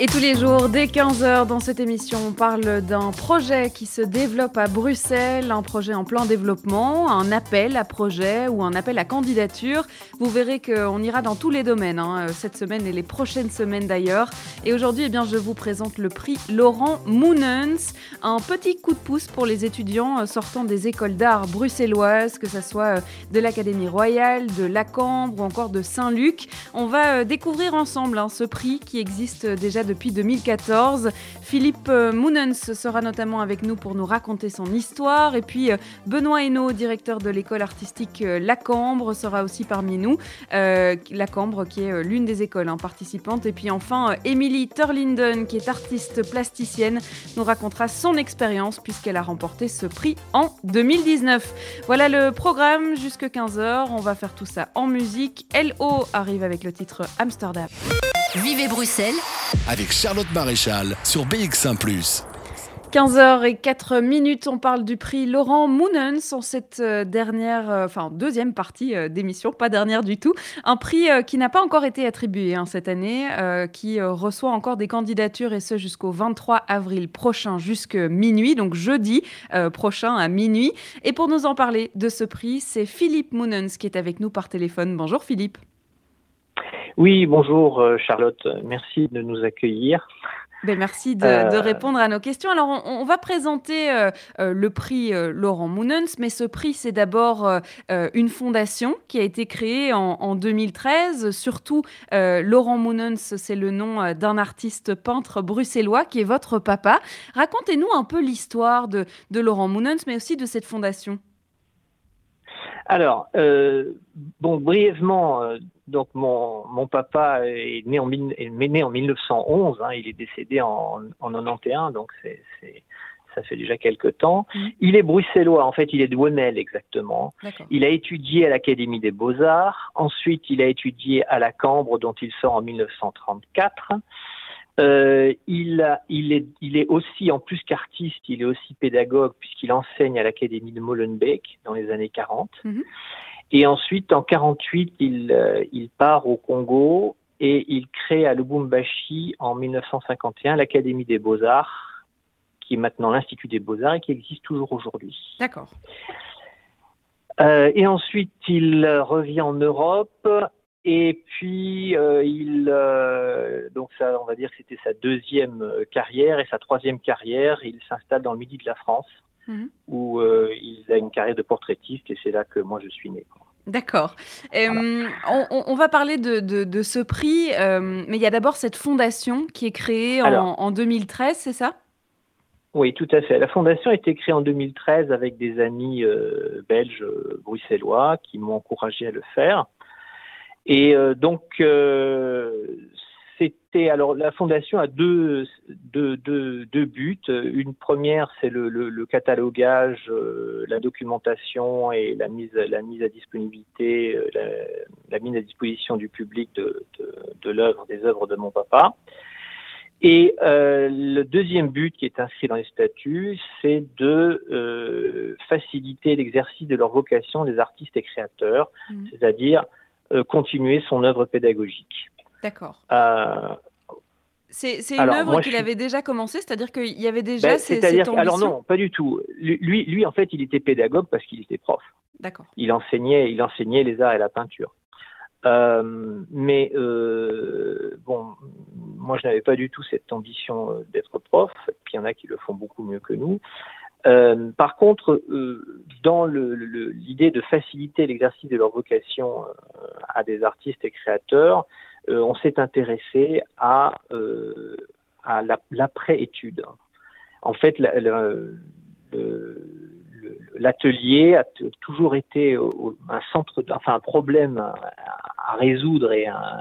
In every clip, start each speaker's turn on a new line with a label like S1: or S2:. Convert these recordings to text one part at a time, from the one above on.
S1: et tous les jours, dès 15h dans cette émission, on parle d'un projet qui se développe à Bruxelles, un projet en plein développement, un appel à projet ou un appel à candidature. Vous verrez qu'on ira dans tous les domaines, hein, cette semaine et les prochaines semaines d'ailleurs. Et aujourd'hui, eh je vous présente le prix Laurent Moonens, un petit coup de pouce pour les étudiants euh, sortant des écoles d'art bruxelloises, que ce soit euh, de l'Académie royale, de la Cambre ou encore de Saint-Luc. On va euh, découvrir ensemble hein, ce prix qui existe déjà depuis 2014. Philippe euh, Mounens sera notamment avec nous pour nous raconter son histoire. Et puis euh, Benoît Hainaut, directeur de l'école artistique euh, La Cambre, sera aussi parmi nous. La Cambre qui est l'une des écoles hein, participantes. Et puis enfin, Émilie Turlinden, qui est artiste plasticienne, nous racontera son expérience puisqu'elle a remporté ce prix en 2019. Voilà le programme jusque 15h. On va faire tout ça en musique. LO arrive avec le titre Amsterdam.
S2: Vivez Bruxelles avec Charlotte Maréchal sur BX1 ⁇
S1: 15h et 4 minutes, on parle du prix Laurent Mounens en cette euh, dernière, euh, enfin deuxième partie euh, d'émission, pas dernière du tout. Un prix qui n'a pas encore été attribué hein, cette année, qui reçoit encore des candidatures et ce jusqu'au 23 avril prochain, jusque minuit, donc jeudi prochain à minuit. Et pour nous en parler de ce prix, c'est Philippe Mounens qui est avec nous par téléphone. Bonjour Philippe.
S3: Oui, bonjour euh, Charlotte, merci de nous accueillir.
S1: Ben merci de, euh, répondre à nos questions. Alors, on, va présenter euh, le prix Laurent Mounens, mais ce prix, c'est d'abord une fondation qui a été créée en, 2013. Surtout, Laurent Mounens, c'est le nom d'un artiste peintre bruxellois qui est votre papa. Racontez-nous un peu l'histoire de, de Laurent Mounens, mais aussi de cette fondation.
S3: Alors, bon, brièvement, donc mon, mon papa est né en, est né en 1911, hein, il est décédé en, en 91, donc c'est, ça fait déjà quelques temps. Mmh. Il est bruxellois, en fait il est de Wemel exactement. Il a étudié à l'Académie des Beaux-Arts, ensuite il a étudié à la Cambre dont il sort en 1934. Euh, il, a, il, est, il est aussi, en plus qu'artiste, il est aussi pédagogue puisqu'il enseigne à l'Académie de Molenbeek dans les années 40. Et ensuite, en 48, il, euh, il part au Congo et il crée à Lubumbashi en 1951 l'Académie des Beaux-Arts, qui est maintenant l'Institut des Beaux-Arts et qui existe toujours aujourd'hui.
S1: D'accord.
S3: Euh, et ensuite, il revient en Europe et puis euh, il euh, donc ça, on va dire que c'était sa deuxième carrière et sa troisième carrière, il s'installe dans le midi de la France Mhm. où euh, il a une carrière de portraitiste et c'est là que moi je suis né.
S1: D'accord. on, va parler de, ce prix, euh, mais il y a d'abord cette fondation qui est créée en, 2013, c'est ça?
S3: Oui, tout à fait. La fondation a été créée en 2013 avec des amis euh, belges bruxellois qui m'ont encouragé à le faire. Et donc, c'était alors la fondation a deux, deux, deux, deux buts. Une première, c'est le, le, catalogage, euh, la documentation et la mise, la mise à disponibilité, euh, la, mise à disposition du public de, de, de l'œuvre, des œuvres de mon papa. Et euh, le deuxième but qui est inscrit dans les statuts, c'est de euh, faciliter l'exercice de leur vocation des artistes et créateurs, mmh. c'est-à-dire continuer son œuvre pédagogique.
S1: D'accord. Euh, c'est une œuvre qu'il avait déjà commencé, c'est-à-dire qu'il y avait déjà ben, ces, cette
S3: Alors non, pas du tout. Lui, lui, en fait, il était pédagogue parce qu'il était prof.
S1: D'accord.
S3: Il enseignait, il enseignait les arts et la peinture. Euh, mais euh, bon, moi, je n'avais pas du tout cette ambition d'être prof. Puis il y en a qui le font beaucoup mieux que nous. Par contre, dans l'idée de faciliter l'exercice de leur vocation à des artistes et créateurs, euh, on s'est intéressé à, euh, à l'après-étude. En fait, l'atelier a toujours été un centre, enfin un problème à, résoudre et un,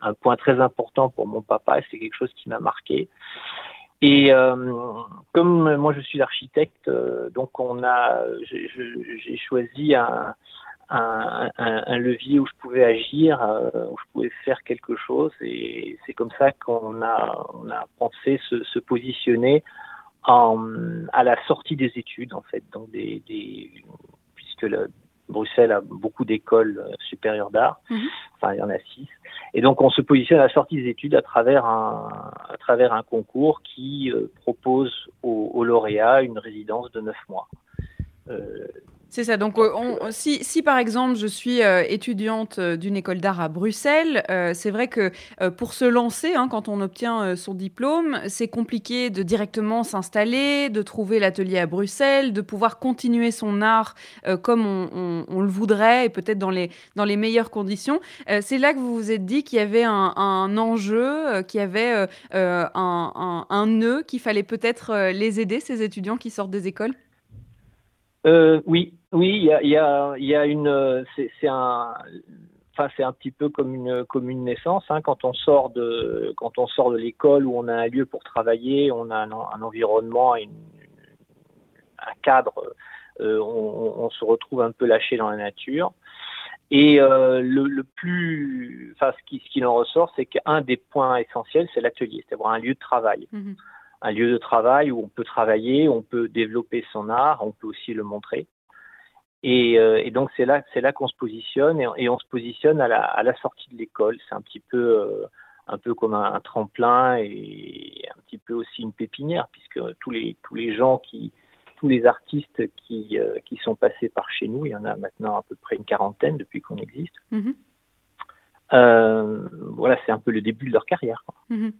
S3: un, point très important pour mon papa. C'est quelque chose qui m'a marqué. Et euh, comme moi je suis architecte, donc on a, j'ai choisi un, un, levier où je pouvais agir, où je pouvais faire quelque chose. Et c'est comme ça qu'on a, on a pensé se, se positionner en, à la sortie des études, en fait, donc des, des puisque le, Bruxelles a beaucoup d'écoles euh, supérieures d'art. Mhm. Enfin, il y en a six. Et donc, on se positionne à la sortie des études à travers un, à travers un concours qui euh, propose aux, lauréats une résidence de neuf mois.
S1: Euh, c'est ça. Donc, euh, si, si, par exemple je suis euh, étudiante euh, d'une école d'art à Bruxelles, c'est vrai que pour se lancer, hein, quand on obtient son diplôme, c'est compliqué de directement s'installer, de trouver l'atelier à Bruxelles, de pouvoir continuer son art comme on, le voudrait et peut-être dans les, meilleures conditions. c'est là que vous vous êtes dit qu'il y avait un, enjeu, qu'il y avait un nœud, qu'il fallait peut-être les aider, ces étudiants qui sortent des écoles?
S3: Euh, oui, oui, il y a, une, c'est un, enfin c'est un petit peu comme une naissance. Hein, quand on sort de quand on sort de l'école où on a un lieu pour travailler, on a un, environnement, un cadre, euh, on, on, se retrouve un peu lâché dans la nature. Et euh, le, plus, enfin ce qui en ressort, c'est qu'un des points essentiels, c'est l'atelier, c'est avoir un lieu de travail. Mmh un lieu de travail où on peut travailler, on peut développer son art, on peut aussi le montrer. Et, euh, donc c'est là, c'est là qu'on se positionne et, on se positionne à la, à la sortie de l'école. C'est un petit peu, euh, un peu comme un, tremplin et un petit peu aussi une pépinière, puisque tous les tous les gens qui, tous les artistes qui, euh, qui sont passés par chez nous, il y en a maintenant à peu près une quarantaine depuis qu'on existe. Mm-hmm. voilà, c'est un peu le début de leur carrière.
S1: Mm-hmm.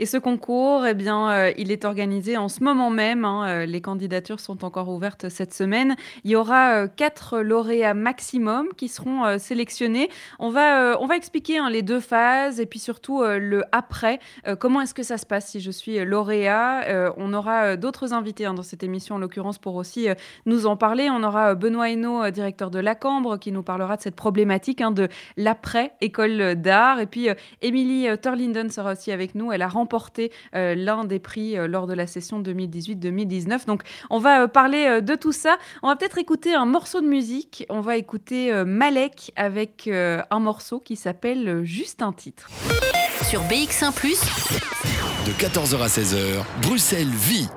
S1: Et ce concours, eh bien, euh, il est organisé en ce moment même. Hein, euh, les candidatures sont encore ouvertes cette semaine. Il y aura euh, quatre lauréats maximum qui seront sélectionnés. On va, on va expliquer hein, les deux phases et puis surtout le après. comment est-ce que ça se passe si je suis lauréat? On aura d'autres invités hein, dans cette émission, en l'occurrence, pour aussi nous en parler. On aura Benoît Hainaut, directeur de la Cambre, qui nous parlera de cette problématique de l'après école d'art. Et puis Émilie Turlinden sera aussi avec nous. Elle a remporté remporté euh, l'un des prix euh, lors de la session 2018-2019. Donc, on va euh, parler de tout ça. On va peut-être écouter un morceau de musique. On va écouter Malek avec un morceau qui s'appelle Juste un titre.
S2: Sur BX1 ⁇ de 14h à 16h, Bruxelles vit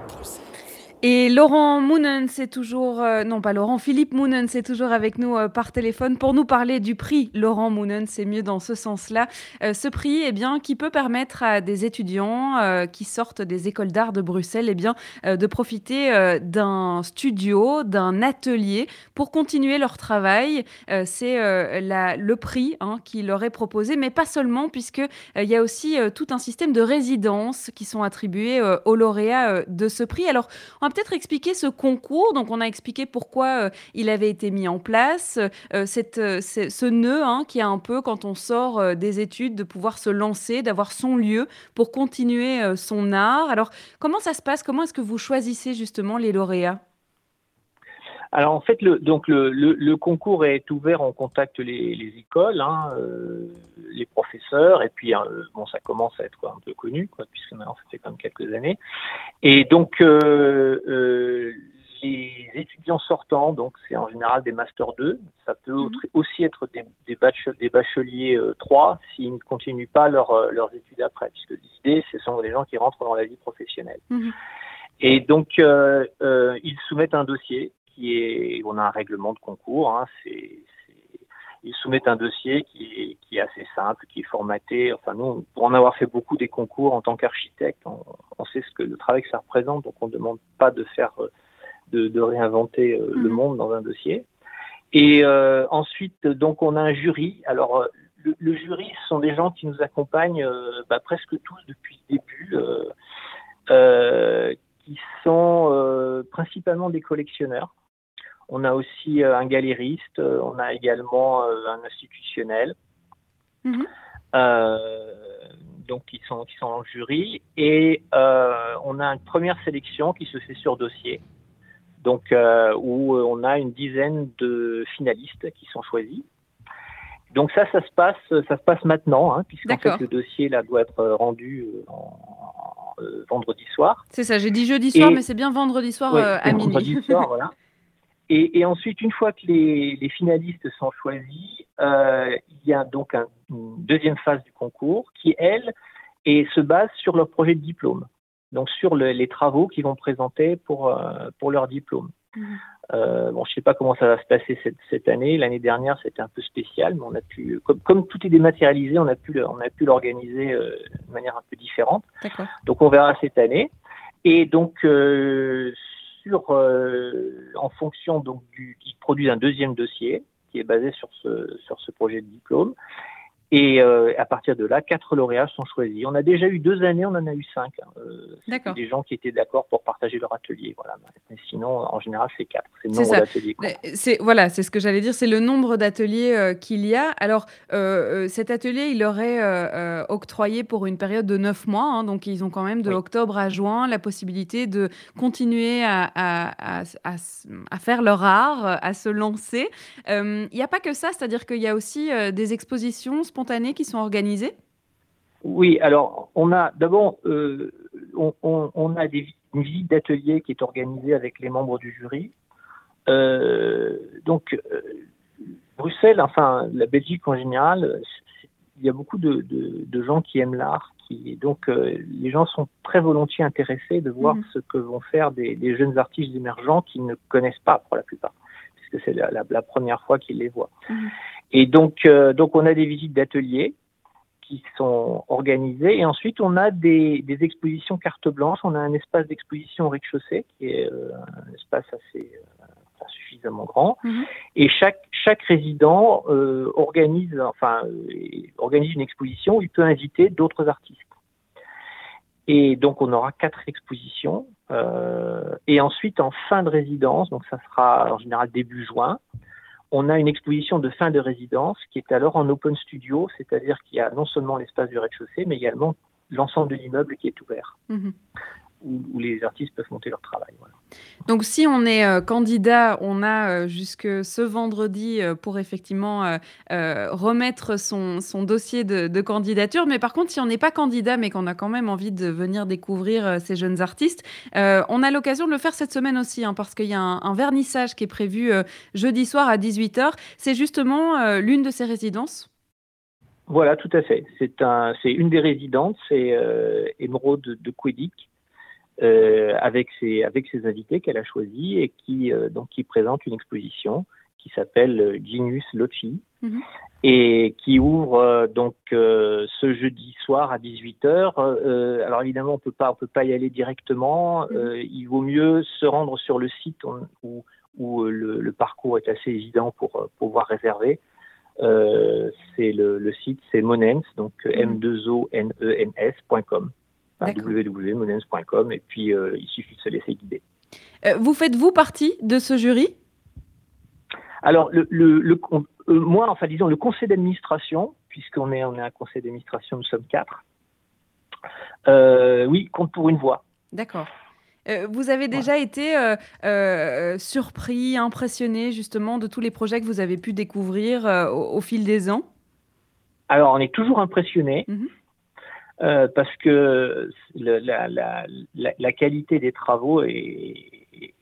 S1: et Laurent Mounen, c'est toujours, euh, non pas Laurent, Philippe Mounen, c'est toujours avec nous euh, par téléphone pour nous parler du prix Laurent Mounen, c'est mieux dans ce sens-là. Euh, ce prix, eh bien, qui peut permettre à des étudiants qui sortent des écoles d'art de Bruxelles, eh bien, de profiter d'un studio, d'un atelier pour continuer leur travail. c'est le prix hein, qui leur est proposé, mais pas seulement, puisque il y a aussi tout un système de résidences qui sont attribuées aux lauréats de ce prix. Alors, on peut-être expliquer ce concours. Donc, on a expliqué pourquoi euh, il avait été mis en place, euh, cette, euh, ce nœud hein, qui a un peu, quand on sort des études, de pouvoir se lancer, d'avoir son lieu pour continuer son art. Alors, comment ça se passe? Comment est-ce que vous choisissez justement les lauréats?
S3: Alors en fait, le, donc le, le, concours est ouvert, on contacte les, les écoles, hein, euh, les professeurs, et puis hein, bon, ça commence à être quoi, un peu connu, quoi, puisque maintenant ça fait quand même quelques années. Et donc euh, euh, les étudiants sortants, donc c'est en général des masters 2, ça peut mhm. aussi être des, des, des bacheliers 3 s'ils ne continuent pas leur, leurs études après, puisque l'idée, ce sont des gens qui rentrent dans la vie professionnelle. Mhm. Et donc, ils soumettent un dossier qui est, on a un règlement de concours. Hein, c'est, ils soumettent un dossier qui est, qui est, assez simple, qui est formaté. Enfin, nous, pour en avoir fait beaucoup des concours en tant qu'architecte, on, sait ce que le travail que ça représente, donc on ne demande pas de faire, de, de réinventer euh, le mhm. monde dans un dossier. Et euh, ensuite, donc, on a un jury. Alors, euh, le, jury, ce sont des gens qui nous accompagnent euh, bah, presque tous depuis le début, euh, qui sont principalement des collectionneurs. On a aussi euh, un galériste, euh, on a également euh, un institutionnel. Mhm. donc qui sont qui sont en jury et on a une première sélection qui se fait sur dossier donc où on a une dizaine de finalistes qui sont choisis donc ça, ça se passe, ça se passe maintenant, hein, puisqu'en fait le dossier là doit être rendu vendredi soir.
S1: C'est ça, j'ai dit jeudi soir, mais c'est bien vendredi soir à minuit. Vendredi soir, voilà.
S3: Et, ensuite, une fois que les, finalistes sont choisis, il y a donc une deuxième phase du concours qui, elle, et se base sur leur projet de diplôme, donc sur les travaux qu'ils vont présenter pour, pour leur diplôme. Mhm. Euh, bon, je sais pas comment ça va se passer cette, cette année. L'année dernière, c'était un peu spécial, mais on a pu, comme, comme, tout est dématérialisé, on a pu, on a pu l'organiser euh, de manière un peu différente. Donc, on verra cette année. Et donc, euh, en fonction donc du, ils produisent un deuxième dossier qui est basé sur ce, sur ce projet de diplôme. Et euh, à partir de là, quatre lauréats sont choisis. On a déjà eu deux années, on en a eu cinq. Hein. Euh, des gens qui étaient d'accord pour partager leur atelier. Voilà. Mais sinon, en général, c'est quatre. C'est le nombre d'ateliers.
S1: C'est voilà, c'est ce que j'allais dire. C'est le nombre d'ateliers euh, qu'il y a. Alors, cet atelier, il aurait octroyé pour une période de neuf mois. Hein. donc, ils ont quand même de octobre à juin la possibilité de continuer à, à, à, à faire leur art, à se lancer. Il n'y a pas que ça, c'est-à-dire qu'il y a aussi des expositions spontanées qui sont organisées
S3: Oui, alors on a d'abord euh, on, a des, une visite d'atelier qui est organisée avec les membres du jury. Euh, donc euh, Bruxelles, enfin la Belgique en général, il y a beaucoup de, gens qui aiment l'art, qui donc les gens sont très volontiers intéressés de voir mhm. ce que vont faire des, jeunes artistes émergents qui ne connaissent pas pour la plupart, puisque c'est la, première fois qu'ils les voient. Mhm. Et donc, euh, donc on a des visites d'ateliers qui sont organisées et ensuite on a des, des, expositions carte blanche. On a un espace d'exposition au rez-de-chaussée qui est euh, un espace assez euh, suffisamment grand mhm. et chaque chaque résident organise enfin organise une exposition où il peut inviter d'autres artistes. Et donc on aura quatre expositions et ensuite en fin de résidence donc ça sera en général début juin on a une exposition de fin de résidence qui est alors en open studio, c'est-à-dire qu'il y a non seulement l'espace du rez-de-chaussée, mais également l'ensemble de l'immeuble qui est ouvert. Mhm où, les artistes peuvent monter leur travail.
S1: Donc si on est euh, candidat, on a euh, jusque ce vendredi euh, pour effectivement remettre son, son dossier de, candidature. Mais par contre, si on n'est pas candidat, mais qu'on a quand même envie de venir découvrir ces jeunes artistes, on a l'occasion de le faire cette semaine aussi, hein, parce qu'il y a un, vernissage qui est prévu jeudi soir à 18h. C'est justement l'une de ces résidences
S3: voilà, tout à fait. C'est un, une des résidences, c'est Émeraude de Quédic, euh, avec ses avec ses invités qu'elle a choisis et qui euh, donc qui présente une exposition qui s'appelle euh, Genius Loci mhm. et qui ouvre donc ce jeudi soir à 18h. alors évidemment on peut pas on peut pas y aller directement. Mhm. il vaut mieux se rendre sur le site où, où le, parcours est assez évident pour pouvoir réserver. c'est le, le, site c'est monens donc mhm. m 2 o n e n www.monens.com et puis euh, il suffit de se laisser guider.
S1: Euh, vous faites-vous partie de ce jury?
S3: Alors, le, le, euh, moi, enfin, disons, le conseil d'administration, puisqu'on est, on est un conseil d'administration, nous sommes quatre, oui, compte pour une voix.
S1: D'accord. vous avez déjà été surpris, impressionné justement de tous les projets que vous avez pu découvrir au, fil des ans?
S3: Alors, on est toujours impressionné. Mhm. Euh, parce que la, la, la, qualité des travaux est,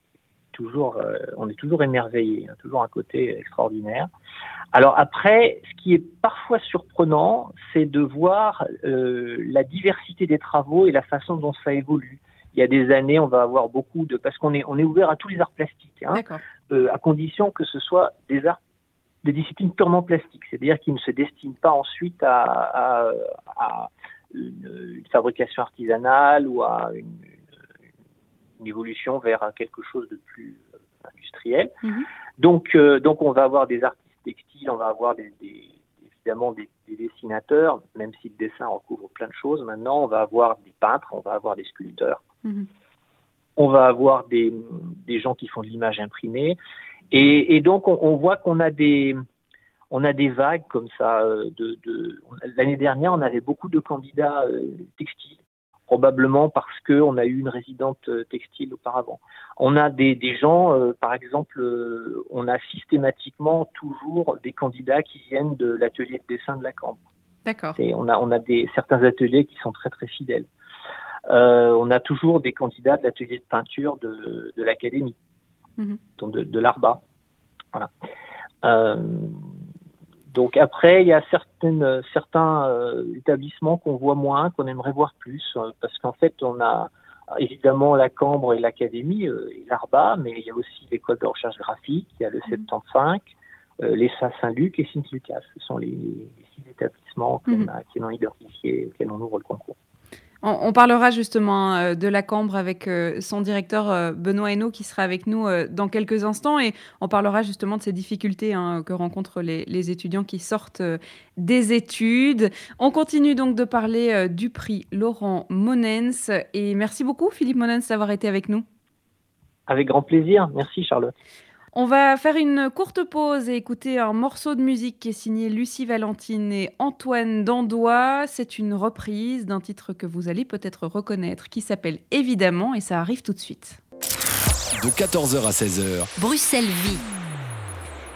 S3: toujours, euh, on est toujours émerveillé, hein, toujours un côté extraordinaire. Alors après, ce qui est parfois surprenant, c'est de voir euh, la diversité des travaux et la façon dont ça évolue. Il y a des années, on va avoir beaucoup de, parce qu'on est, on est ouvert à tous les arts plastiques, hein, à condition que ce soit des arts des disciplines purement plastiques, c'est-à-dire qui ne se destinent pas ensuite à, à, à une, fabrication artisanale ou à une, évolution vers quelque chose de plus euh, industriel. Mhm. Donc, euh, donc, on va avoir des artistes textiles, on va avoir des, évidemment des, dessinateurs, même si le dessin recouvre plein de choses. Maintenant, on va avoir des peintres, on va avoir des sculpteurs, mhm. on va avoir des, gens qui font de l'image imprimée. Et, donc, on voit qu'on a des, on a des vagues comme ça. Euh, de, L'année dernière, on avait beaucoup de candidats euh, textiles, probablement parce qu'on a eu une résidente euh, textile auparavant. On a des, gens, par exemple, on a systématiquement toujours des candidats qui viennent de l'atelier de dessin de la Cambre.
S1: D'accord.
S3: Et on a, on a des, certains ateliers qui sont très très fidèles. on a toujours des candidats de l'atelier de peinture de, de l'académie. mhm. de, l'ARBA. Voilà. Donc après, il y a certaines, certains établissements qu'on voit moins, qu'on aimerait voir plus, parce qu'en fait, on a évidemment la Cambre et l'Académie et l'ARBA, mais il y a aussi l'école de recherche graphique, il y a le 75, mhm. l'ESA Saint-Luc et Saint-Lucas. Ce sont les, six établissements qu'on mhm. a, qui l'ont identifié, auxquels on ouvre le concours.
S1: On, parlera justement euh, de la Cambre avec euh, son directeur euh, Benoît Hainaut qui sera avec nous dans quelques instants et on parlera justement de ces difficultés hein, que rencontrent les, étudiants qui sortent des études. On continue donc de parler du prix Laurent Monens et merci beaucoup Philippe Monens d'avoir été avec nous.
S3: Avec grand plaisir. Merci Charlotte.
S1: On va faire une courte pause et écouter un morceau de musique qui est signé Lucie Valentine et Antoine Dandois. C'est une reprise d'un titre que vous allez peut-être reconnaître qui s'appelle Évidemment et ça arrive tout de suite.
S2: De 14h à 16h.
S4: Bruxelles Vie.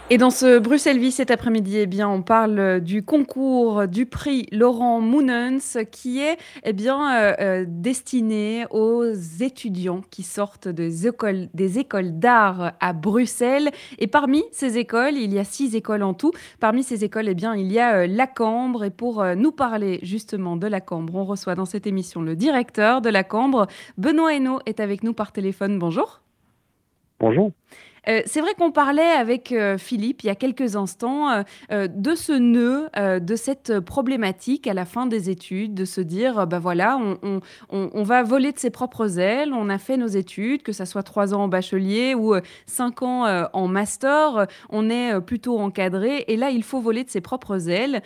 S1: Et dans ce Bruxelles Vie cet après-midi, eh bien, on parle du concours du prix Laurent Mounens qui est eh bien, euh, euh, destiné aux étudiants qui sortent des écoles, des écoles d'art à Bruxelles. Et parmi ces écoles, il y a six écoles en tout. Parmi ces écoles, eh bien, il y a euh, la Cambre. Et pour nous parler justement de la Cambre, on reçoit dans cette émission le directeur de la Cambre. Benoît Hainaut est avec nous par téléphone. Bonjour.
S5: Bonjour.
S1: Euh, c'est vrai qu'on parlait avec euh, Philippe il y a quelques instants euh, de ce nœud, de cette problématique à la fin des études, de se dire, ben voilà, on, va voler de ses propres ailes, on a fait nos études, que ça soit trois ans en bachelier ou cinq ans en master, on est plutôt encadré, et là, il faut voler de ses propres ailes.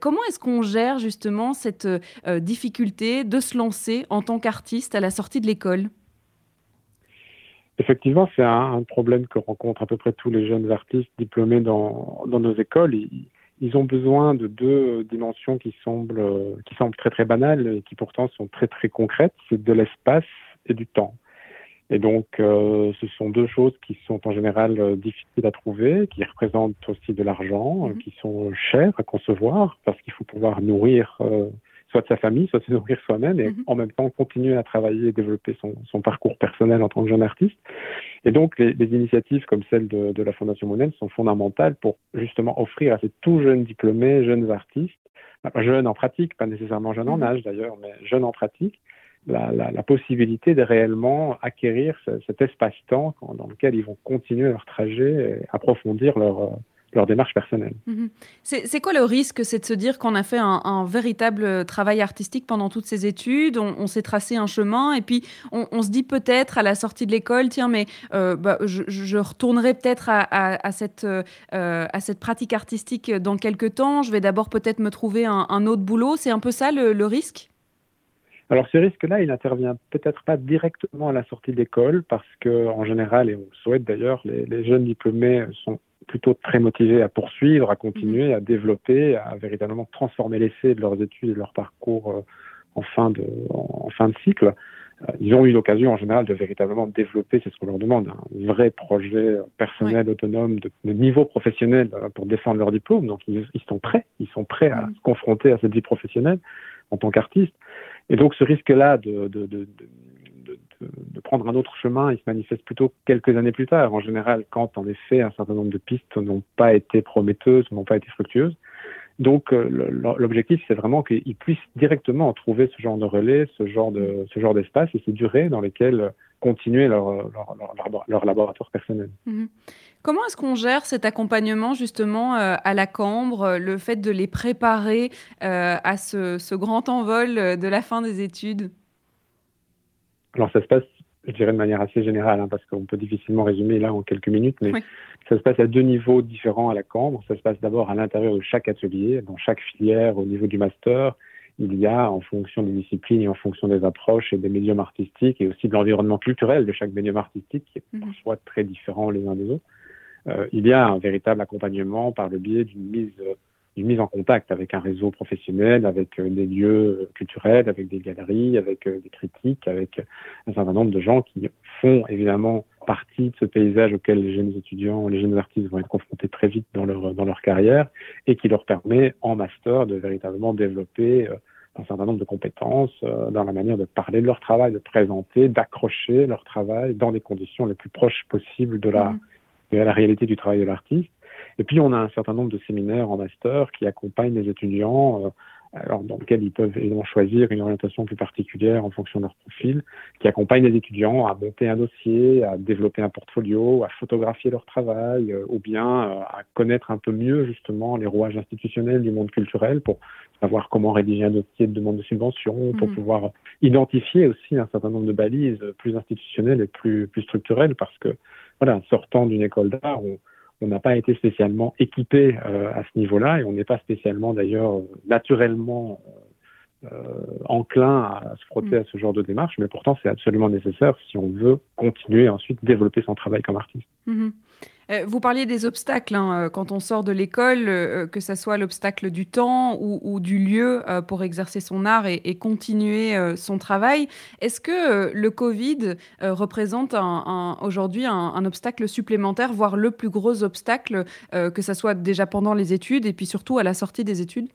S1: comment est-ce qu'on gère justement cette difficulté de se lancer en tant qu'artiste à la sortie de l'école?
S5: Effectivement, c'est un, problème que rencontrent à peu près tous les jeunes artistes diplômés dans, nos écoles. Ils, ont besoin de deux dimensions qui semblent, qui semblent très très banales et qui pourtant sont très très concrètes. C'est de l'espace et du temps. Et donc, euh, ce sont deux choses qui sont en général euh, difficiles à trouver, qui représentent aussi de l'argent, mm-hmm. qui sont chères à concevoir, parce qu'il faut pouvoir nourrir euh, soit de sa famille, soit de se nourrir soi-même, et mhm. en même temps continuer à travailler et développer son, son, parcours personnel en tant que jeune artiste. Et donc, les, les initiatives comme celle de, de la Fondation Monnaie sont fondamentales pour justement offrir à ces tout jeunes diplômés, jeunes artistes, jeunes en pratique, pas nécessairement jeunes en mhm. âge d'ailleurs, mais jeunes en pratique, la, la, la, possibilité de réellement acquérir cet espace-temps dans lequel ils vont continuer leur trajet et approfondir leur, leur démarche personnelle.
S1: Mhm. C'est quoi le risque C'est de se dire qu'on a fait un, véritable travail artistique pendant toutes ces études, on, s'est tracé un chemin, et puis on, se dit peut-être à la sortie de l'école, tiens, mais euh, bah, je, retournerai peut-être à, cette, euh, à cette pratique artistique dans quelques temps, je vais d'abord peut-être me trouver un, autre boulot. C'est un peu ça le, risque?
S5: Alors ce risque-là, il n'intervient peut-être pas directement à la sortie de l'école parce que en général, et on le souhaite d'ailleurs, les, les, jeunes diplômés sont plutôt très motivés à poursuivre, à continuer, à développer, à véritablement transformer l'essai de leurs études et de leur parcours euh, en fin de, en fin de cycle. Euh, ils ont eu l'occasion en général de véritablement développer, c'est ce qu'on leur demande, un vrai projet personnel, autonome, de, niveau professionnel euh, pour défendre leur diplôme. Donc ils, sont prêts, ils sont prêts à se confronter à cette vie professionnelle en tant qu'artiste. Et donc ce risque-là de, de, de, de, prendre un autre chemin, il se manifeste plutôt quelques années plus tard. En général, quand en effet un certain nombre de pistes n'ont pas été prometteuses, n'ont pas été fructueuses. Donc euh, l'objectif, c'est vraiment qu'ils puissent directement trouver ce genre de relais, ce genre de ce genre d'espace et ces durées dans lesquelles continuer leur, leur, leur, laboratoire personnel.
S1: Mhm. Comment est-ce qu'on gère cet accompagnement justement euh, à la Cambre, le fait de les préparer euh, à ce, ce, grand envol de la fin des études?
S5: Alors ça se passe, je dirais de manière assez générale, hein, parce qu'on peut difficilement résumer là en quelques minutes, mais ça se passe à deux niveaux différents à la Cambre. Ça se passe d'abord à l'intérieur de chaque atelier, dans chaque filière, au niveau du master. Il y a, en fonction des disciplines et en fonction des approches et des médiums artistiques et aussi de l'environnement culturel de chaque médium artistique, qui est mhm. parfois très différent les uns des autres, euh, il y a un véritable accompagnement par le biais d'une mise une mise en contact avec un réseau professionnel, avec euh, des lieux culturels, avec des galeries, avec euh, des critiques, avec un certain nombre de gens qui font évidemment partie de ce paysage auquel les jeunes étudiants, les jeunes artistes vont être confrontés très vite dans leur, dans leur carrière et qui leur permet en master de véritablement développer euh, un certain nombre de compétences dans la manière de parler de leur travail, de présenter, d'accrocher leur travail dans des conditions les plus proches possibles de la, mmh. de la réalité du travail de l'artiste. Et puis, on a un certain nombre de séminaires en master qui accompagnent les étudiants alors dans lequel ils peuvent évidemment choisir une orientation plus particulière en fonction de leur profil, qui accompagne les étudiants à monter un dossier, à développer un portfolio, à photographier leur travail, euh, ou bien euh, à connaître un peu mieux justement les rouages institutionnels du monde culturel pour savoir comment rédiger un dossier de demande de subvention, pour mmh. pouvoir identifier aussi un certain nombre de balises plus institutionnelles et plus, plus structurelles, parce que voilà, sortant d'une école d'art, on, on n'a pas été spécialement équipé euh, à ce niveau-là et on n'est pas spécialement d'ailleurs naturellement euh, enclin à se frotter mm. à ce genre de démarche, mais pourtant c'est absolument nécessaire si on veut continuer ensuite développer son travail comme artiste.
S1: Mm-hmm. Euh, vous parliez des obstacles hein, euh, quand on sort de l'école, euh, que ce soit l'obstacle du temps ou, du lieu pour exercer son art et, continuer son travail. Est-ce que le Covid représente aujourd'hui un, obstacle supplémentaire, voire le plus gros obstacle, que ce soit déjà pendant les études et puis surtout à la sortie des études?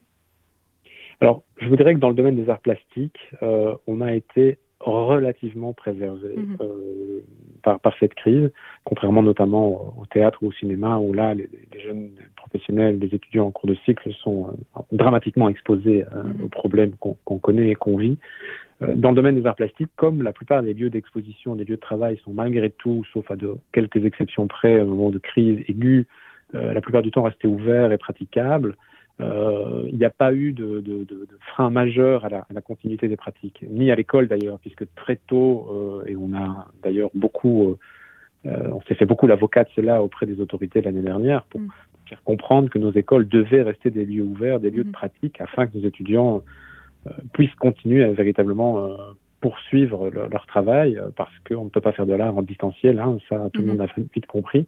S5: Alors, je vous dirais que dans le domaine des arts plastiques, on a été relativement préservé mhm. euh, par, par, cette crise, contrairement notamment au théâtre ou au cinéma, où là, les, jeunes professionnels, les étudiants en cours de cycle sont euh, dramatiquement exposés euh, mhm. aux problèmes qu'on connaît et qu'on vit. Dans le domaine des arts plastiques, comme la plupart des lieux d'exposition, des lieux de travail sont malgré tout, sauf à de quelques exceptions près, au moment de crise aiguë, la plupart du temps restés ouverts et praticables, euh, il n'y a pas eu de, de, de, de frein majeur à la, à la, continuité des pratiques, ni à l'école d'ailleurs, puisque très tôt, euh, et on a d'ailleurs beaucoup, euh, euh on s'est fait beaucoup l'avocat de cela auprès des autorités l'année dernière pour mm. faire comprendre que nos écoles devaient rester des lieux ouverts, des lieux de mm. pratique, afin que nos étudiants euh, puissent continuer à véritablement euh, poursuivre leur, travail, parce qu'on ne peut pas faire de l'art en distanciel, hein, ça tout le mm-hmm. monde a vite compris.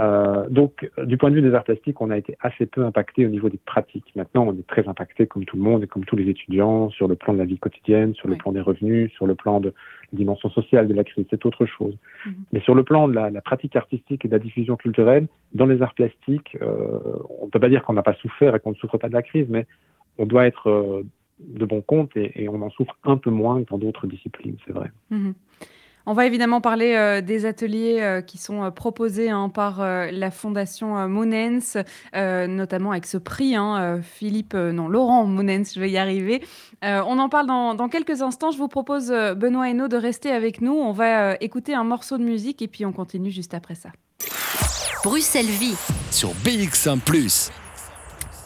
S5: Euh, donc, du point de vue des arts plastiques, on a été assez peu impacté au niveau des pratiques. Maintenant, on est très impacté, comme tout le monde et comme tous les étudiants, sur le plan de la vie quotidienne, sur le plan des revenus, sur le plan de la dimension sociale de la crise. C'est autre chose. Mhm. Mais sur le plan de la, pratique artistique et de la diffusion culturelle, dans les arts plastiques, euh, on ne peut pas dire qu'on n'a pas souffert et qu'on ne souffre pas de la crise, mais on doit être euh, de bon compte et, on en souffre un peu moins que dans d'autres disciplines, c'est vrai.
S1: Mhm. On va évidemment parler euh, des ateliers euh, qui sont euh, proposés hein, par la Fondation Mounens, notamment avec ce prix, hein, Philippe, non, Laurent Mounens, je vais y arriver. on en parle dans, quelques instants. Je vous propose, Benoît Hainaut, de rester avec nous. On va écouter un morceau de musique et puis on continue juste après ça.
S2: Bruxelles Vie sur BX1 ⁇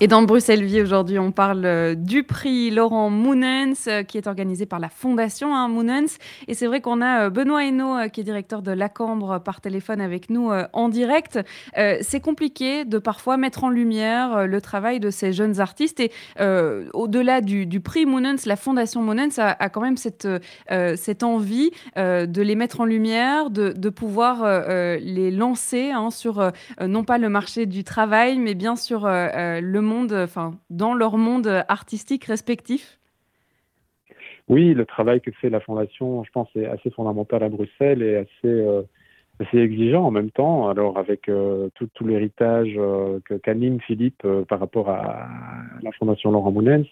S1: et dans Bruxelles Vie, aujourd'hui, on parle euh, du prix Laurent Mounens, euh, qui est organisé par la Fondation hein, Mounens. Et c'est vrai qu'on a euh, Benoît Hainaut, qui est directeur de la Cambre, par téléphone avec nous en direct. c'est compliqué de parfois mettre en lumière le travail de ces jeunes artistes. Et au-delà du, prix Mounens, la Fondation Mounens a, quand même cette, cette envie de les mettre en lumière, de, pouvoir les lancer hein, sur non pas le marché du travail, mais bien sur le monde, enfin, dans leur monde artistique respectif?
S5: Oui, le travail que fait la Fondation, je pense, est assez fondamental à Bruxelles et assez, euh, assez exigeant en même temps. Alors, avec euh, tout, tout l'héritage euh, que qu'anime Philippe par rapport à, la Fondation Laurent Mounens,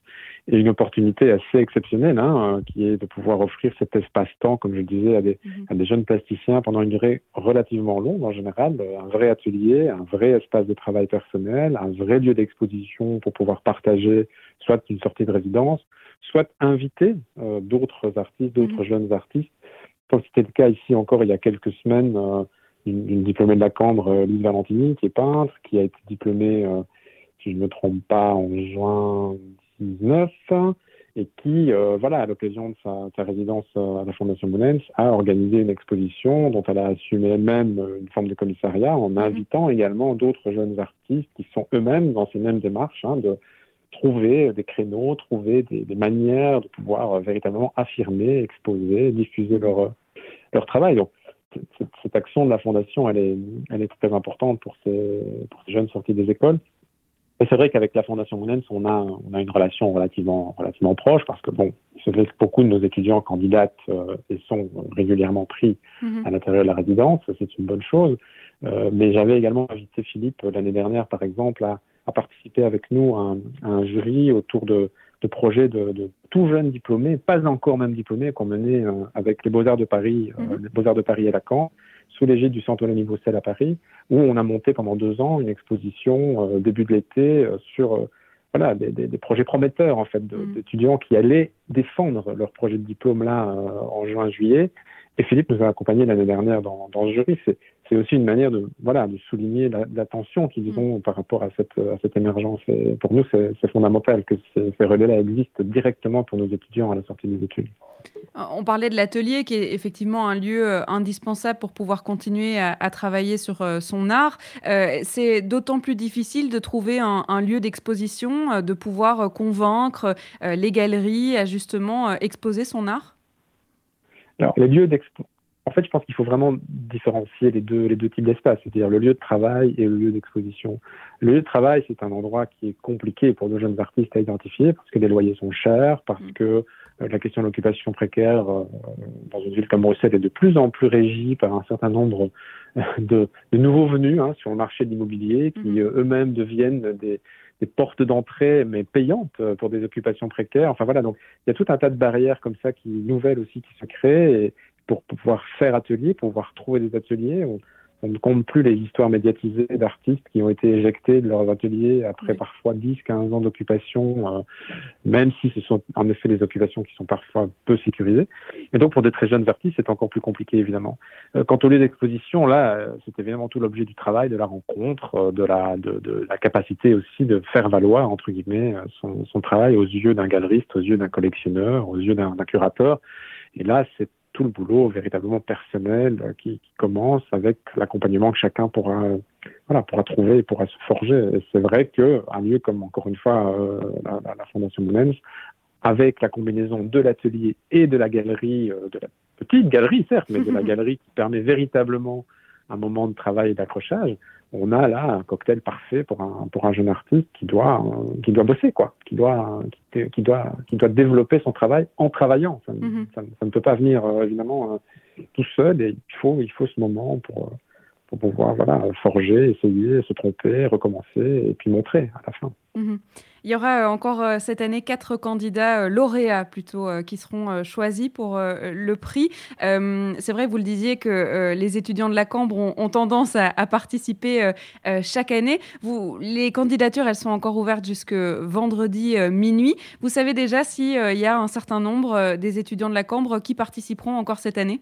S5: et une opportunité assez exceptionnelle, hein, qui est de pouvoir offrir cet espace-temps, comme je le disais, à des, mhm. à des jeunes plasticiens pendant une durée relativement longue en général, un vrai atelier, un vrai espace de travail personnel, un vrai lieu d'exposition pour pouvoir partager soit une sortie de résidence, soit inviter euh, d'autres artistes, d'autres mhm. jeunes artistes. Comme c'était le cas ici encore il y a quelques semaines, euh, une, diplômée de la Cambre, euh, Lise Valentini, qui est peintre, qui a été diplômée, si je ne me trompe pas, en juin et qui, euh, voilà, à l'occasion de sa, résidence euh, à la Fondation Mounens, a organisé une exposition dont elle a assumé elle-même euh, une forme de commissariat en mhm. invitant également d'autres jeunes artistes qui sont eux-mêmes dans ces mêmes démarches hein, de trouver des créneaux, trouver des, manières de pouvoir véritablement affirmer, exposer, diffuser leur, leur travail. Donc, cette, action de la Fondation, elle est, elle est très importante pour ces, pour ces jeunes sortis des écoles c'est vrai qu'avec la Fondation Mounens, on a, on a une relation relativement, relativement proche parce que bon, c'est vrai que beaucoup de nos étudiants candidatent euh, et sont régulièrement pris mhm. à l'intérieur de la résidence, c'est une bonne chose. Euh, mais j'avais également invité Philippe l'année dernière, par exemple, à, à participer avec nous à un, à un jury autour de, de projets de, de tout jeunes diplômés, pas encore même diplômés, qu'on menait avec les Beaux-Arts de Paris, mhm. les Beaux-Arts de Paris et Lacan, sous l'égide du Centre Olympique Bruxelles à Paris, où on a monté pendant deux ans une exposition début de l'été sur voilà, des, des, projets prometteurs en fait mm. d'étudiants qui allaient défendre leur projet de diplôme là en juin-juillet. Et Philippe nous a accompagnés l'année dernière dans, dans ce jury. C'est aussi une manière de, voilà, de souligner l'attention qu'ils mm. ont par rapport à cette, à cette émergence. Et pour nous, c'est fondamental que ces, relais-là existent directement pour nos étudiants à la sortie des études.
S1: Euh, on parlait de l'atelier qui est effectivement un lieu euh, indispensable pour pouvoir continuer à, travailler sur euh, son art. c'est d'autant plus difficile de trouver un, un lieu d'exposition, de pouvoir convaincre les galeries à justement exposer son art?
S5: Alors, les lieux d'exposition en fait, je pense qu'il faut vraiment différencier les deux, les deux types d'espaces, c'est-à-dire le lieu de travail et le lieu d'exposition. Le lieu de travail, c'est un endroit qui est compliqué pour nos jeunes artistes à identifier parce que les loyers sont chers, parce mm. que euh, la question de l'occupation précaire euh, dans une ville comme Bruxelles est de plus en plus régie par un certain nombre euh, de, de nouveaux venus hein, sur le marché de l'immobilier qui mm-hmm. eux-mêmes deviennent des, des portes d'entrée, mais payantes pour des occupations précaires. Enfin voilà, donc il y a tout un tas de barrières comme ça qui nouvelles aussi qui se créent. Et, pour pouvoir faire atelier, pour pouvoir trouver des ateliers. On, ne compte plus les histoires médiatisées d'artistes qui ont été éjectés de leurs ateliers après parfois 10, 15 ans d'occupation, euh, même si ce sont en effet des occupations qui sont parfois peu sécurisées. Et donc pour des très jeunes artistes, c'est encore plus compliqué évidemment. Euh, quant au lieu d'exposition, là, euh, c'est évidemment tout l'objet du travail, de la rencontre, de la, de, de, la capacité aussi de faire valoir, entre guillemets, son, son travail aux yeux d'un galeriste, aux yeux d'un collectionneur, aux yeux d'un curateur. Et là, c'est tout le boulot véritablement personnel euh, qui, qui commence avec l'accompagnement que chacun pourra, voilà, pourra trouver et pourra se forger. Et c'est vrai que un lieu comme encore une fois euh, la, la, Fondation Moulins, avec la combinaison de l'atelier et de la galerie, euh, de la petite galerie certes, mais de la galerie qui permet véritablement un moment de travail et d'accrochage, on a là un cocktail parfait pour un, pour un jeune artiste qui doit, qui doit bosser, quoi, qui doit, qui, doit, qui doit développer son travail en travaillant. Ça, mhm. ne peut pas venir, euh, évidemment, euh, tout seul et il faut, il faut ce moment pour, euh, pour pouvoir voilà, forger, essayer, se tromper, recommencer et puis montrer à la fin.
S1: Mhm. Il y aura euh, encore euh, cette année quatre candidats euh, lauréats plutôt qui seront choisis pour le prix. c'est vrai, vous le disiez, que les étudiants de la Cambre ont, tendance à, participer chaque année. Vous, les candidatures, elles sont encore ouvertes jusque vendredi minuit. Vous savez déjà s'il y a un certain nombre des étudiants de la Cambre qui participeront encore cette année?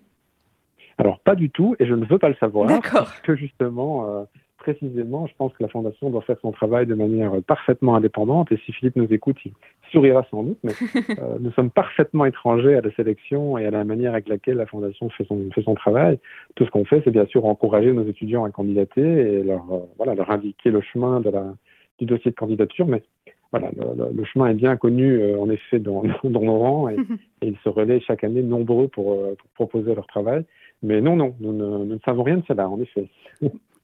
S5: Alors pas du tout, et je ne veux pas le savoir, parce que justement, précisément, je pense que la Fondation doit faire son travail de manière parfaitement indépendante. Et si Philippe nous écoute, il sourira sans doute. Mais euh, nous sommes parfaitement étrangers à la sélection et à la manière avec laquelle la Fondation fait son, fait son travail. Tout ce qu'on fait, c'est bien sûr encourager nos étudiants à candidater et leur, euh, voilà, leur indiquer le chemin de la, du dossier de candidature. Mais voilà, le, chemin est bien connu, euh, en effet, dans, dans, nos rangs et, ils se relaient chaque année nombreux pour, pour proposer leur travail. Mais non, non, nous ne, nous ne savons rien de cela, en effet.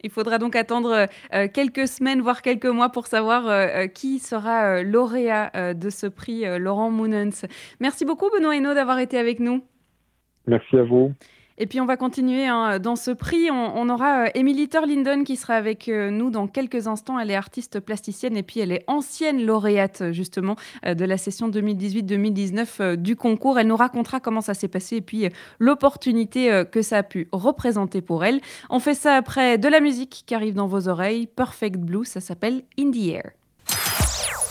S1: Il faudra donc attendre euh, euh, quelques semaines, voire quelques mois pour savoir euh, qui sera lauréat de ce prix Laurent Mounens. Merci beaucoup Benoît Hainaut d'avoir été avec nous.
S5: Merci à vous.
S1: Et puis on va continuer hein, dans ce prix. On, aura euh, Emily Turlinden qui sera avec euh, nous dans quelques instants. Elle est artiste plasticienne et puis elle est ancienne lauréate justement euh, de la session 2018-2019 du concours. Elle nous racontera comment ça s'est passé et puis l'opportunité que ça a pu représenter pour elle. On fait ça après de la musique qui arrive dans vos oreilles. Perfect Blue, ça s'appelle In the Air.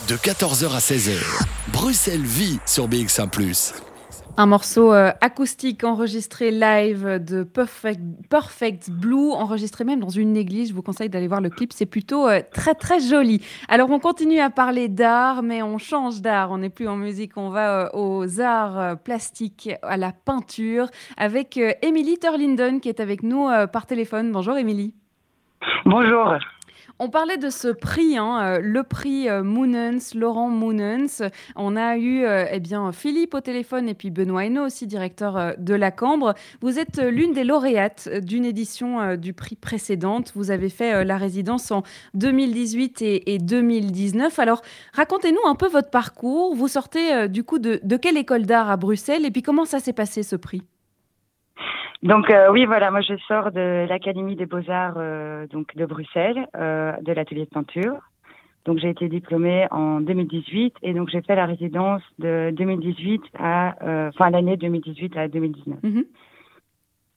S2: De 14h à 16h, Bruxelles vit sur BX1 ⁇
S1: un morceau euh, acoustique enregistré live de Perfect, Blue, enregistré même dans une église. Je vous conseille d'aller voir le clip, c'est plutôt euh, très très joli. Alors on continue à parler d'art, mais on change d'art. On n'est plus en musique, on va euh, aux arts plastiques, à la peinture, avec Émilie Turlinden qui est avec nous par téléphone. Bonjour Émilie.
S4: Bonjour.
S1: On parlait de ce prix, hein, euh, le prix euh, Moonens, Laurent Moonens. On a eu euh, eh Philippe au téléphone et puis Benoît Hainaut aussi, directeur de la Cambre. Vous êtes l'une des lauréates d'une édition du prix précédente. Vous avez fait la résidence en 2018 et, 2019. Alors, racontez-nous un peu votre parcours. Vous sortez du coup de quelle école d'art à Bruxelles et puis comment ça s'est passé ce prix?
S4: Donc euh, oui, voilà, moi je sors de l'Académie des Beaux-Arts euh, donc de Bruxelles, euh, de l'atelier de peinture. Donc j'ai été diplômée en 2018 et donc j'ai fait la résidence de 2018 à, euh, enfin l'année 2018 à 2019.
S1: Mhm.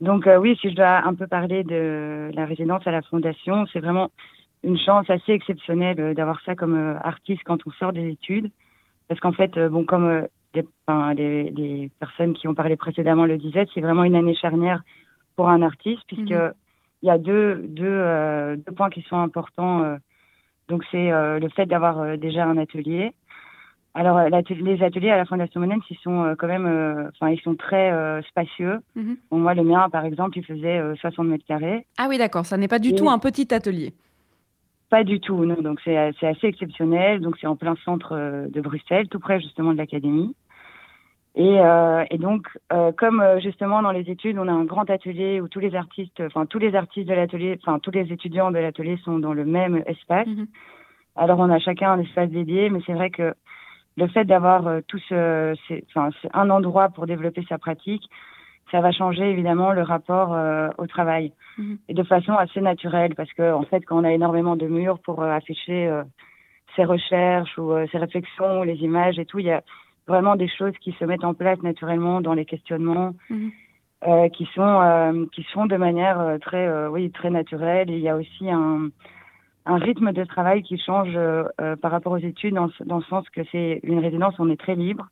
S4: Donc euh, oui, si je dois un peu parler de la résidence à la Fondation, c'est vraiment une chance assez exceptionnelle euh, d'avoir ça comme artiste quand on sort des études. Parce qu'en fait, bon, comme euh, les, enfin, les, les personnes qui ont parlé précédemment le disaient, c'est vraiment une année charnière pour un artiste, puisque
S1: Mhm.
S4: il y a deux, deux, euh, deux points qui sont importants. euh. donc c'est euh, le fait d'avoir déjà un atelier. Alors les ateliers à la Fondation Monens, ils sont quand même, enfin ils sont très euh, spacieux.
S1: Mhm.
S4: Bon, moi le mien, par exemple, il faisait euh, 60 mètres carrés.
S1: Ah oui, d'accord, ça n'est pas du
S4: Et-
S1: tout un petit atelier.
S4: Pas du tout, non. Donc c'est assez exceptionnel. Donc c'est en plein centre de Bruxelles, tout près justement de l'académie. Et, euh, et donc, euh, comme euh, justement dans les études, on a un grand atelier où tous les artistes, enfin tous les artistes de l'atelier, enfin tous les étudiants de l'atelier sont dans le même espace.
S1: Mhm.
S4: Alors on a chacun un espace dédié, mais c'est vrai que le fait d'avoir euh, tous, euh, ces- enfin c'est un endroit pour développer sa pratique, ça va changer évidemment le rapport euh, au travail
S1: Mhm.
S4: et de façon assez naturelle parce que en fait quand on a énormément de murs pour afficher euh, ses recherches ou ses réflexions, les images et tout, il y a vraiment des choses qui se mettent en place naturellement dans les questionnements
S1: Mhm.
S4: euh, qui sont euh, qui se font de manière euh, très oui très naturelle et il y a aussi un un rythme de travail qui change par rapport aux études dans, dans le sens que c'est une résidence on est très libre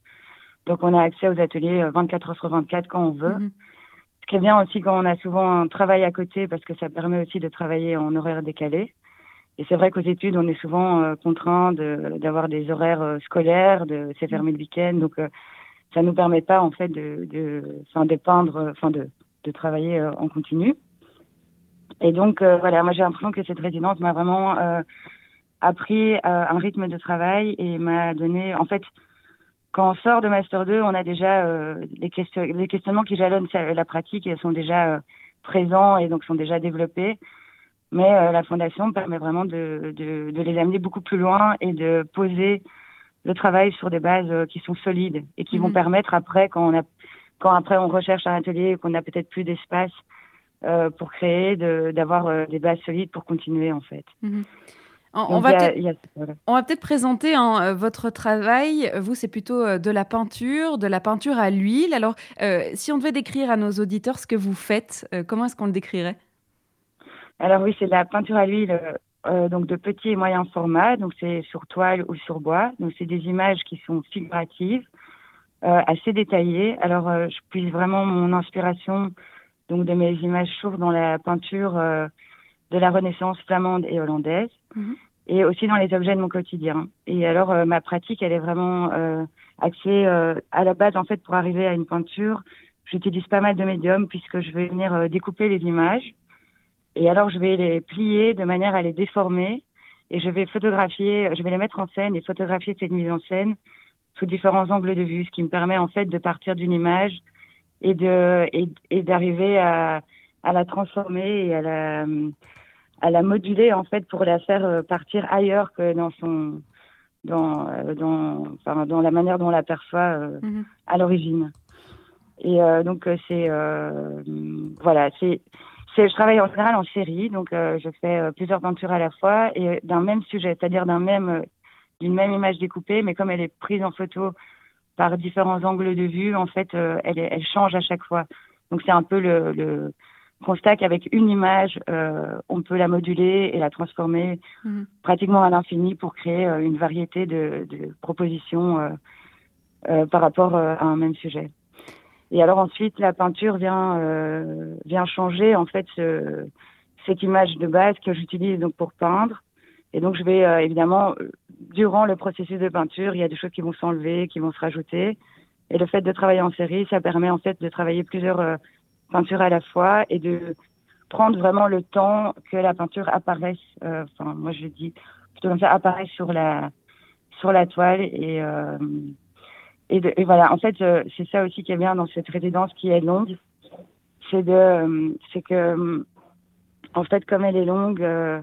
S4: donc on a accès aux ateliers euh, 24 heures sur 24 quand on veut
S1: Mhm.
S4: ce qui est bien aussi quand on a souvent un travail à côté parce que ça permet aussi de travailler en horaire décalé. Et c'est vrai qu'aux études, on est souvent euh, contraint d'avoir des horaires euh, scolaires, de c'est fermé le week-end, donc euh, ça nous permet pas en fait de, de, de peindre, euh, enfin de, de travailler en continu. Et donc voilà, moi j'ai l'impression que cette résidence m'a vraiment appris un rythme de travail et m'a donné, en fait, quand on sort de Master 2, on a déjà euh, les, question- les questionnements qui jalonnent la pratique ils sont déjà présents et donc sont déjà développés. Mais euh, la fondation permet vraiment de, de, de les amener beaucoup plus loin et de poser le travail sur des bases euh, qui sont solides et qui vont
S1: Mhm.
S4: permettre après, quand on a, quand après on recherche un atelier et qu'on n'a peut-être plus d'espace euh, pour créer, d'avoir des bases solides pour continuer en fait.
S1: Mhm. On, va
S4: a-
S1: peut-être
S4: il y a- voilà.
S1: on va peut-être présenter hein, votre travail. Vous, c'est plutôt de la peinture, de la peinture à l'huile. Alors, si on devait décrire à nos auditeurs ce que vous faites, comment est-ce qu'on le décrirait?
S4: Alors oui, c'est de la peinture à l'huile, euh, euh, donc de petit et moyen format, donc c'est sur toile ou sur bois. Donc c'est des images qui sont figuratives, euh, assez détaillées. Alors euh, je puise vraiment mon inspiration donc de mes images sourdes dans la peinture euh, de la Renaissance flamande et hollandaise,
S1: Mhm.
S4: et aussi dans les objets de mon quotidien. Et alors euh, ma pratique, elle est vraiment euh, axée euh, à la base en fait pour arriver à une peinture. J'utilise pas mal de médiums puisque je vais venir découper les images. Et alors, je vais les plier de manière à les déformer et je vais photographier, je vais les mettre en scène et photographier cette mise en scène sous différents angles de vue, ce qui me permet en fait de partir d'une image et de et, et d'arriver à, à la transformer et à la à la moduler en fait pour la faire euh, partir ailleurs que dans son dans euh, dans enfin, dans la manière dont on l'aperçoit euh,
S1: Mhm.
S4: à l'origine. Et euh, donc c'est euh, voilà, c'est je travaille en général en série, donc euh, je fais euh, plusieurs peintures à la fois et d'un même sujet, c'est-à-dire d'un même euh, d'une même image découpée, mais comme elle est prise en photo par différents angles de vue, en fait, euh, elle, change à chaque fois. Donc c'est un peu le, le constat qu'avec une image, euh, on peut la moduler et la transformer
S1: Mhm.
S4: pratiquement à l'infini pour créer euh, une variété de, de propositions euh, euh, par rapport euh, à un même sujet. Et alors ensuite, la peinture vient euh, vient changer en fait ce- cette image de base que j'utilise donc pour peindre. Et donc je vais euh, évidemment durant le processus de peinture, il y a des choses qui vont s'enlever, qui vont se rajouter. Et le fait de travailler en série, ça permet en fait de travailler plusieurs euh, peintures à la fois et de prendre vraiment le temps que la peinture apparaisse. euh, Enfin, moi je dis plutôt comme ça, apparaisse sur la sur la toile et euh, et, de- et voilà. En fait, euh, c'est ça aussi qui est bien dans cette résidence qui est longue, c'est de euh, c'est que euh, en fait comme elle est longue, euh,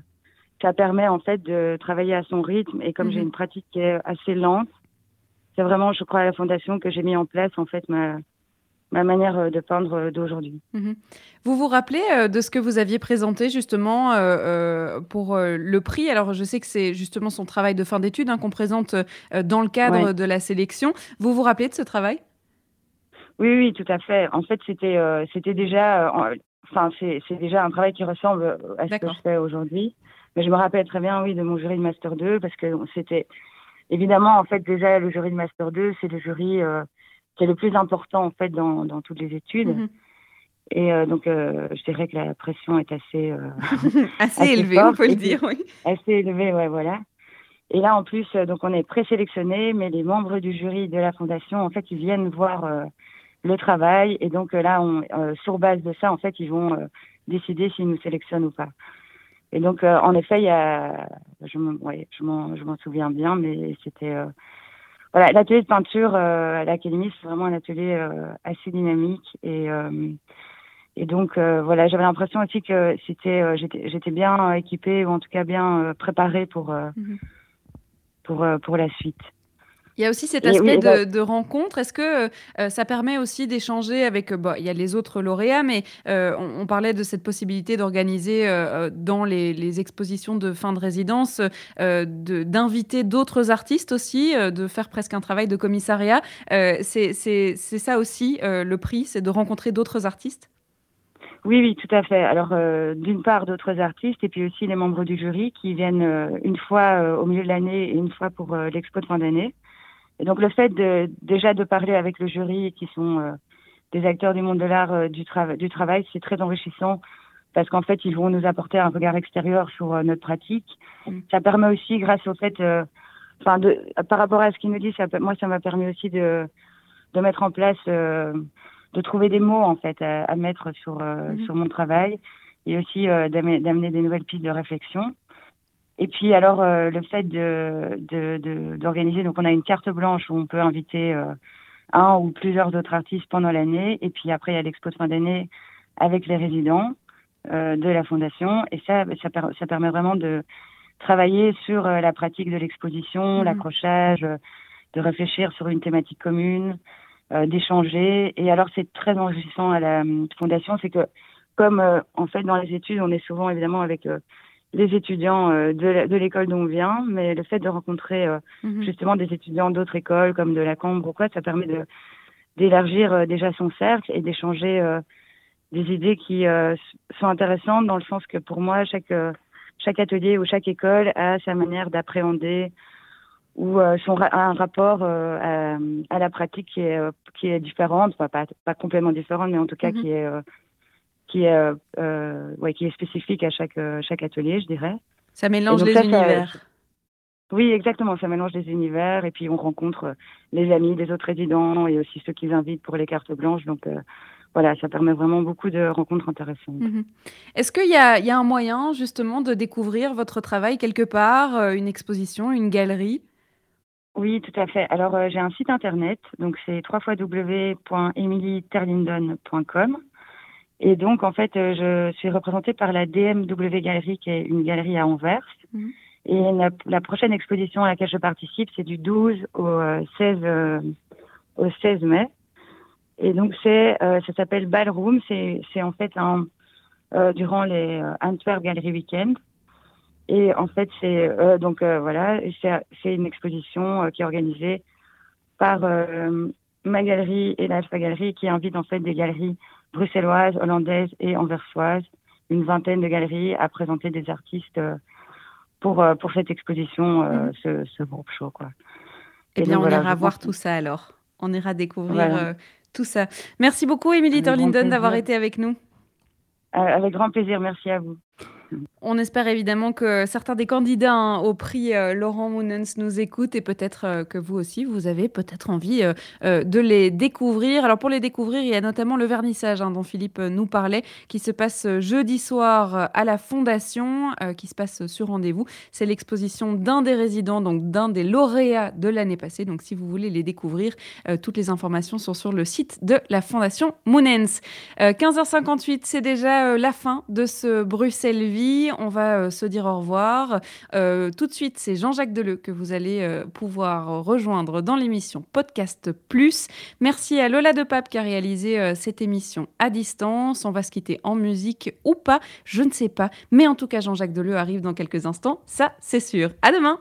S4: ça permet en fait de travailler à son rythme et comme j'ai
S1: Mhm.
S4: une pratique qui est assez lente, c'est vraiment, je crois, à la fondation que j'ai mis en place en fait ma ma manière de peindre d'aujourd'hui.
S1: Mmh vous vous rappelez de ce que vous aviez présenté justement pour le prix? Alors je sais que c'est justement son travail de fin d'études hein, qu'on présente dans le cadre de la sélection. Vous vous rappelez de ce travail?
S4: Oui, oui, tout à fait. En fait, c'était c'était déjà, enfin c'est déjà un travail qui ressemble à ce que je fais aujourd'hui. Mais je me rappelle très bien, oui, de mon jury de Master 2, parce que c'était évidemment, en fait, déjà, le jury de Master 2, c'est le jury euh, qui est le plus important, en fait, dans, dans toutes les études. Mhm. Et euh, donc, euh, je dirais que la pression est assez...
S1: assez, élevée, on peut le dire, oui.
S4: Assez élevée, ouais, voilà. Et là, en plus, donc, on est présélectionné, mais les membres du jury de la fondation, en fait, ils viennent voir le travail. Et donc, là, on, sur base de ça, en fait, ils vont décider s'ils nous sélectionnent ou pas. Et donc, euh, en effet, il y a, je m'en souviens bien, mais c'était. Euh, voilà, l'atelier de peinture euh, à l'Académie, c'est vraiment un atelier assez dynamique. Et, et donc, voilà, j'avais l'impression aussi que c'était, j'étais bien équipée, ou en tout cas bien préparée pour, mm-hmm. pour, pour la suite.
S1: Il y a aussi cet aspect de, rencontre. Est-ce que euh, ça permet aussi d'échanger avec, euh, il y a les autres lauréats, mais euh, on, parlait de cette possibilité d'organiser dans les, expositions de fin de résidence, d'inviter d'autres artistes aussi, de faire presque un travail de commissariat. c'est ça aussi le prix, c'est de rencontrer d'autres artistes?
S4: Oui, oui, tout à fait. Alors, d'une part, d'autres artistes et puis aussi les membres du jury qui viennent une fois au milieu de l'année et une fois pour l'expo de fin d'année. Et donc le fait de déjà de parler avec le jury qui sont euh, des acteurs du monde de l'art euh, du, du travail, c'est très enrichissant parce qu'en fait ils vont nous apporter un regard extérieur sur euh, notre pratique. Mm. Ça permet aussi, grâce au fait, enfin de par rapport à ce qu'ils nous disent, ça, moi ça m'a permis aussi de de mettre en place, de trouver des mots en fait à, mettre sur mm-hmm. sur mon travail et aussi d'amener des nouvelles pistes de réflexion. Et puis alors euh, le fait de, d'organiser, donc on a une carte blanche où on peut inviter euh, un ou plusieurs autres artistes pendant l'année, et puis après il y a l'expo de fin d'année avec les résidents euh, de la fondation, et ça, ça, ça, permet vraiment de travailler sur la pratique de l'exposition, mmh. l'accrochage, de réfléchir sur une thématique commune, d'échanger. Et alors c'est très enrichissant à la fondation, c'est que comme en fait dans les études, on est souvent évidemment avec les étudiants euh, de l'école d'où on vient, mais le fait de rencontrer euh, mhm. justement des étudiants d'autres écoles comme de la Cambre ou quoi, ça permet de d'élargir euh, déjà son cercle et d'échanger des idées qui sont intéressantes dans le sens que pour moi chaque chaque atelier ou chaque école a sa manière d'appréhender ou son un rapport à, à, la pratique qui est qui est différente, pas pas complètement différente, mais en tout cas mhm. qui est qui est, euh, euh, ouais, qui est spécifique à chaque, euh, chaque atelier, je dirais.
S1: Ça mélange les univers.
S4: oui, exactement, ça mélange les univers et puis on rencontre les amis des autres résidents et aussi ceux qu'ils invitent pour les cartes blanches. Donc voilà, ça permet vraiment beaucoup de rencontres intéressantes.
S1: Mhm. Est-ce qu'il y, y a, un moyen justement de découvrir votre travail quelque part, une exposition, une galerie?
S4: Oui, tout à fait. Alors j'ai un site internet, donc c'est www.emilieterlindon.com. Et donc, en fait, euh, je suis représentée par la DMW Galerie, qui est une galerie à Anvers. Mhm. Et la, prochaine exposition à laquelle je participe, c'est du 12 au 16, euh, euh, au 16 mai. Et donc, c'est, ça s'appelle Ballroom. C'est, c'est en fait un, durant les Antwerp Gallery Weekend. Et en fait, c'est donc voilà, c'est, c'est une exposition qui est organisée par ma galerie et la Alpha Galerie, qui invite en fait des galeries bruxelloise, hollandaise et anversoise, une vingtaine de galeries à présenter des artistes euh, pour, euh, pour cette exposition, euh, mm. ce, groupe show. Quoi.
S1: Eh bien, on ira voir tout ça alors. On ira découvrir tout ça. Merci beaucoup, Émilie Torlinden, d'avoir été avec nous.
S4: avec grand plaisir, merci à vous.
S1: On espère évidemment que certains des candidats hein, au prix euh, Laurent Mounens nous écoutent et peut-être euh, que vous aussi, vous avez peut-être envie euh, de les découvrir. Alors pour les découvrir, il y a notamment le vernissage hein, dont Philippe nous parlait, qui se passe jeudi soir à la Fondation, qui se passe sur rendez-vous. C'est l'exposition d'un des résidents, donc d'un des lauréats de l'année passée. Donc si vous voulez les découvrir, toutes les informations sont sur le site de la Fondation Mounens. 15h58, c'est déjà la fin de ce Bruxelles Vie. On va se dire au revoir. tout de suite, c'est Jean-Jacques Deleu que vous allez pouvoir rejoindre dans l'émission Podcast Plus. Merci à Lola de Pape qui a réalisé cette émission à distance. On va se quitter en musique ou pas, je ne sais pas. Mais en tout cas, Jean-Jacques Deleu arrive dans quelques instants, ça c'est sûr. À demain